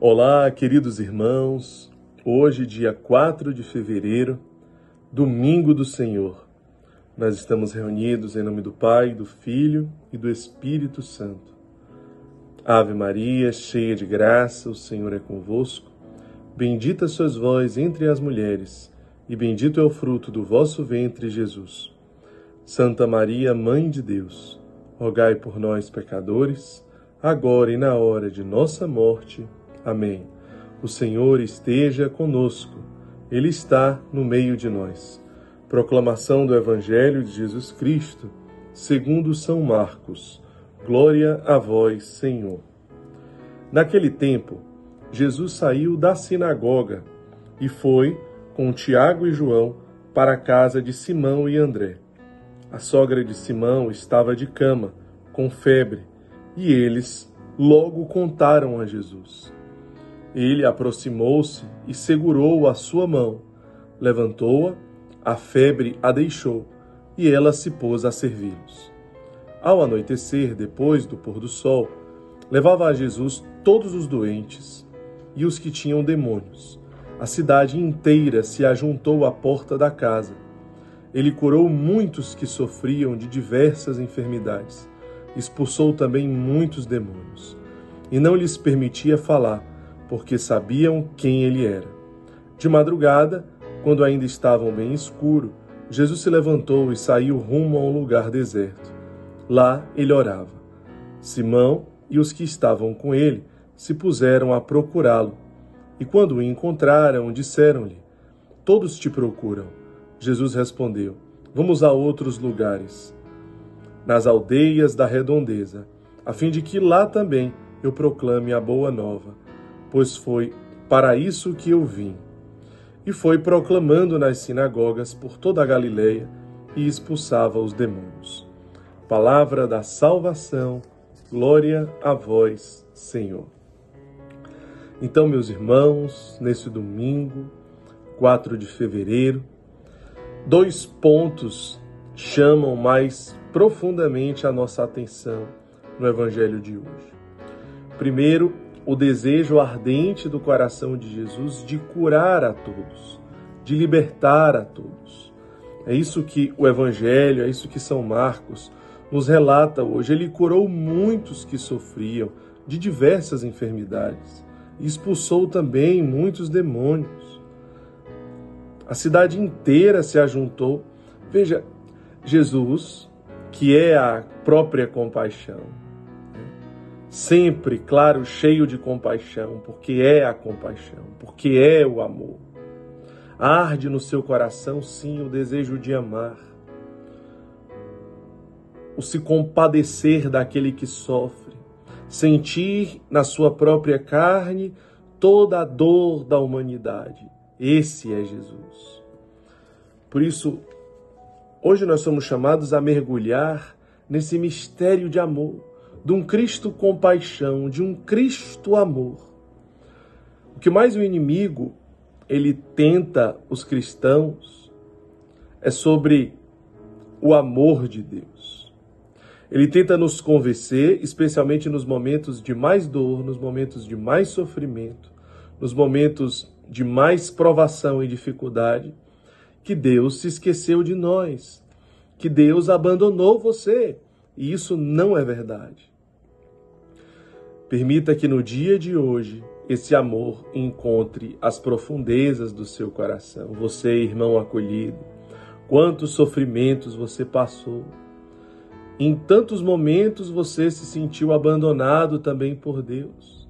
Olá, queridos irmãos. Hoje, dia 4 de fevereiro, domingo do Senhor. Nós estamos reunidos em nome do Pai, do Filho e do Espírito Santo. Ave Maria, cheia de graça, o Senhor é convosco. Bendita sois vós entre as mulheres, e bendito é o fruto do vosso ventre, Jesus. Santa Maria, Mãe de Deus, rogai por nós, pecadores, agora e na hora de nossa morte. Amém. O Senhor esteja conosco, Ele está no meio de nós. Proclamação do Evangelho de Jesus Cristo, segundo São Marcos. Glória a vós, Senhor. Naquele tempo, Jesus saiu da sinagoga e foi, com Tiago e João, para a casa de Simão e André. A sogra de Simão estava de cama, com febre, e eles logo contaram a Jesus. Ele aproximou-se e segurou a sua mão, levantou-a, a febre a deixou, e ela se pôs a servi-los. Ao anoitecer, depois do pôr do sol, levava a Jesus todos os doentes e os que tinham demônios. A cidade inteira se ajuntou à porta da casa. Ele curou muitos que sofriam de diversas enfermidades. Expulsou também muitos demônios. E não lhes permitia falar, porque sabiam quem ele era. De madrugada, quando ainda estavam bem escuro, Jesus se levantou e saiu rumo a um lugar deserto. Lá ele orava. Simão e os que estavam com ele se puseram a procurá-lo. E quando o encontraram, disseram-lhe: Todos te procuram. Jesus respondeu: Vamos a outros lugares, nas aldeias da redondeza, a fim de que lá também eu proclame a boa nova pois foi para isso que eu vim. E foi proclamando nas sinagogas por toda a Galileia e expulsava os demônios. Palavra da salvação, glória a vós, Senhor. Então, meus irmãos, nesse domingo, 4 de fevereiro, dois pontos chamam mais profundamente a nossa atenção no Evangelho de hoje. Primeiro, o desejo ardente do coração de Jesus de curar a todos, de libertar a todos. É isso que o Evangelho, é isso que São Marcos nos relata hoje. Ele curou muitos que sofriam de diversas enfermidades e expulsou também muitos demônios. A cidade inteira se ajuntou. Veja, Jesus, que é a própria compaixão, sempre, claro, cheio de compaixão, porque é a compaixão, porque é o amor. Arde no seu coração, sim, o desejo de amar, o se compadecer daquele que sofre, sentir na sua própria carne toda a dor da humanidade. Esse é Jesus. Por isso, hoje nós somos chamados a mergulhar nesse mistério de amor de um Cristo compaixão, de um Cristo amor. O que mais o inimigo ele tenta os cristãos é sobre o amor de Deus. Ele tenta nos convencer, especialmente nos momentos de mais dor, nos momentos de mais sofrimento, nos momentos de mais provação e dificuldade, que Deus se esqueceu de nós, que Deus abandonou você, e isso não é verdade. Permita que no dia de hoje esse amor encontre as profundezas do seu coração. Você, irmão acolhido, quantos sofrimentos você passou. Em tantos momentos você se sentiu abandonado também por Deus.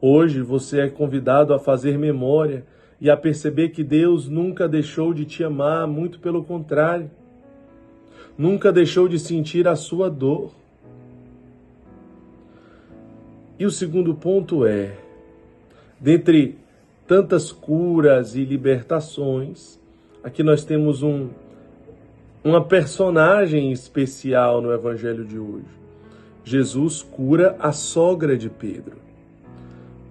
Hoje você é convidado a fazer memória e a perceber que Deus nunca deixou de te amar, muito pelo contrário nunca deixou de sentir a sua dor. E o segundo ponto é: dentre tantas curas e libertações, aqui nós temos um, uma personagem especial no Evangelho de hoje. Jesus cura a sogra de Pedro.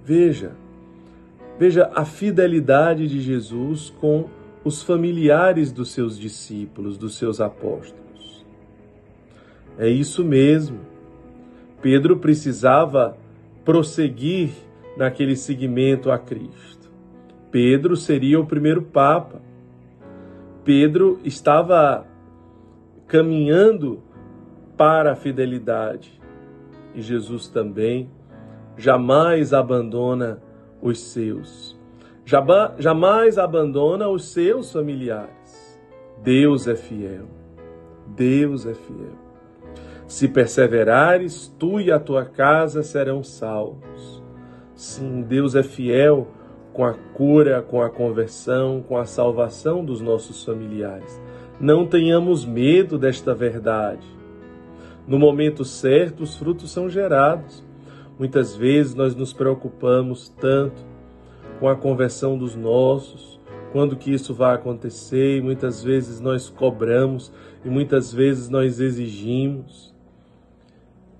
Veja, veja a fidelidade de Jesus com os familiares dos seus discípulos, dos seus apóstolos. É isso mesmo. Pedro precisava prosseguir naquele seguimento a Cristo. Pedro seria o primeiro Papa. Pedro estava caminhando para a fidelidade e Jesus também jamais abandona os seus. Jamais abandona os seus familiares. Deus é fiel. Deus é fiel. Se perseverares, tu e a tua casa serão salvos. Sim, Deus é fiel com a cura, com a conversão, com a salvação dos nossos familiares. Não tenhamos medo desta verdade. No momento certo, os frutos são gerados. Muitas vezes nós nos preocupamos tanto com a conversão dos nossos, quando que isso vai acontecer, e muitas vezes nós cobramos e muitas vezes nós exigimos.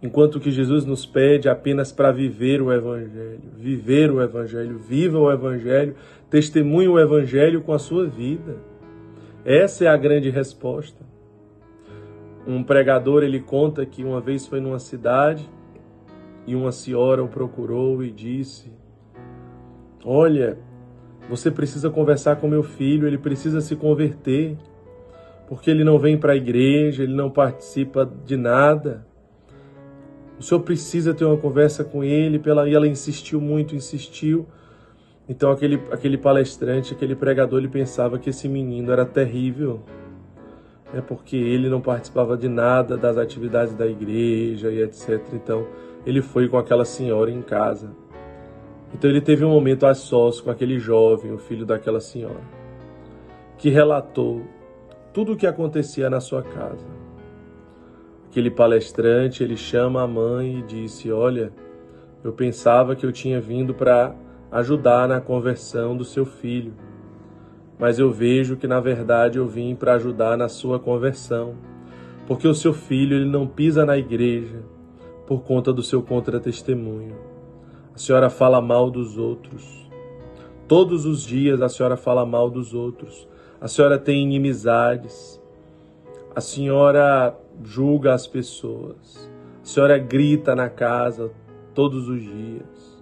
Enquanto que Jesus nos pede apenas para viver o Evangelho, viver o Evangelho, viva o Evangelho, testemunhe o Evangelho com a sua vida. Essa é a grande resposta. Um pregador ele conta que uma vez foi numa cidade e uma senhora o procurou e disse: Olha, você precisa conversar com meu filho, ele precisa se converter, porque ele não vem para a igreja, ele não participa de nada. O senhor precisa ter uma conversa com ele. Pela... E ela insistiu muito, insistiu. Então aquele, aquele palestrante, aquele pregador, ele pensava que esse menino era terrível, é porque ele não participava de nada das atividades da igreja e etc. Então ele foi com aquela senhora em casa. Então ele teve um momento a sós com aquele jovem, o filho daquela senhora, que relatou tudo o que acontecia na sua casa. Aquele palestrante, ele chama a mãe e disse: "Olha, eu pensava que eu tinha vindo para ajudar na conversão do seu filho, mas eu vejo que na verdade eu vim para ajudar na sua conversão, porque o seu filho ele não pisa na igreja, por conta do seu contratestemunho. A senhora fala mal dos outros. Todos os dias a senhora fala mal dos outros. A senhora tem inimizades. A senhora julga as pessoas. A senhora grita na casa todos os dias.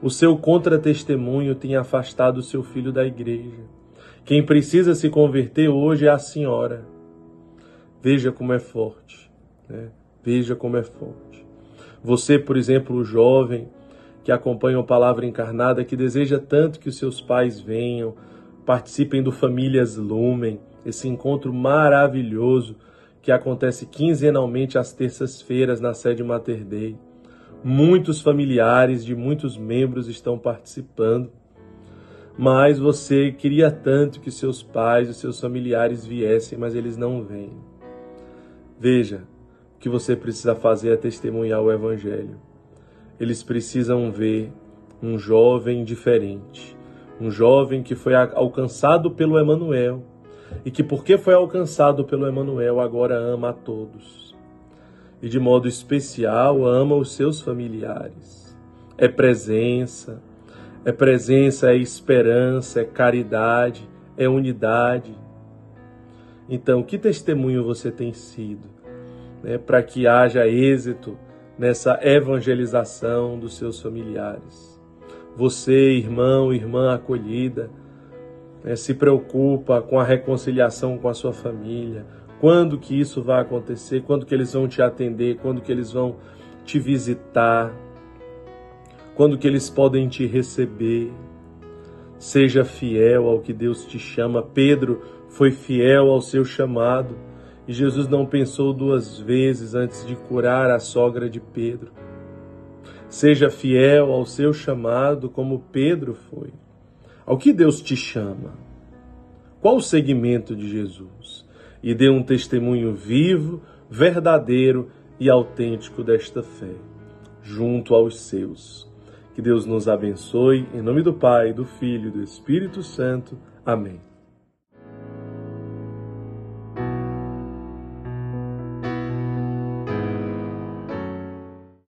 O seu contratestemunho tem afastado o seu filho da igreja. Quem precisa se converter hoje é a senhora. Veja como é forte. Né? Veja como é forte. Você, por exemplo, jovem que acompanha a palavra encarnada, que deseja tanto que os seus pais venham, participem do Famílias Lumen, esse encontro maravilhoso que acontece quinzenalmente às terças-feiras na sede Mater Dei. Muitos familiares de muitos membros estão participando, mas você queria tanto que seus pais e seus familiares viessem, mas eles não vêm. Veja, o que você precisa fazer é testemunhar o Evangelho. Eles precisam ver um jovem diferente, um jovem que foi alcançado pelo Emanuel e que porque foi alcançado pelo Emanuel agora ama a todos e de modo especial ama os seus familiares. É presença, é presença, é esperança, é caridade, é unidade. Então, que testemunho você tem sido? né, para que haja êxito nessa evangelização dos seus familiares. Você, irmão, irmã acolhida, né, se preocupa com a reconciliação com a sua família. Quando que isso vai acontecer? Quando que eles vão te atender? Quando que eles vão te visitar? Quando que eles podem te receber? Seja fiel ao que Deus te chama. Pedro foi fiel ao seu chamado. E Jesus não pensou duas vezes antes de curar a sogra de Pedro. Seja fiel ao seu chamado, como Pedro foi. Ao que Deus te chama? Qual o segmento de Jesus? E dê um testemunho vivo, verdadeiro e autêntico desta fé, junto aos seus. Que Deus nos abençoe, em nome do Pai, do Filho e do Espírito Santo. Amém.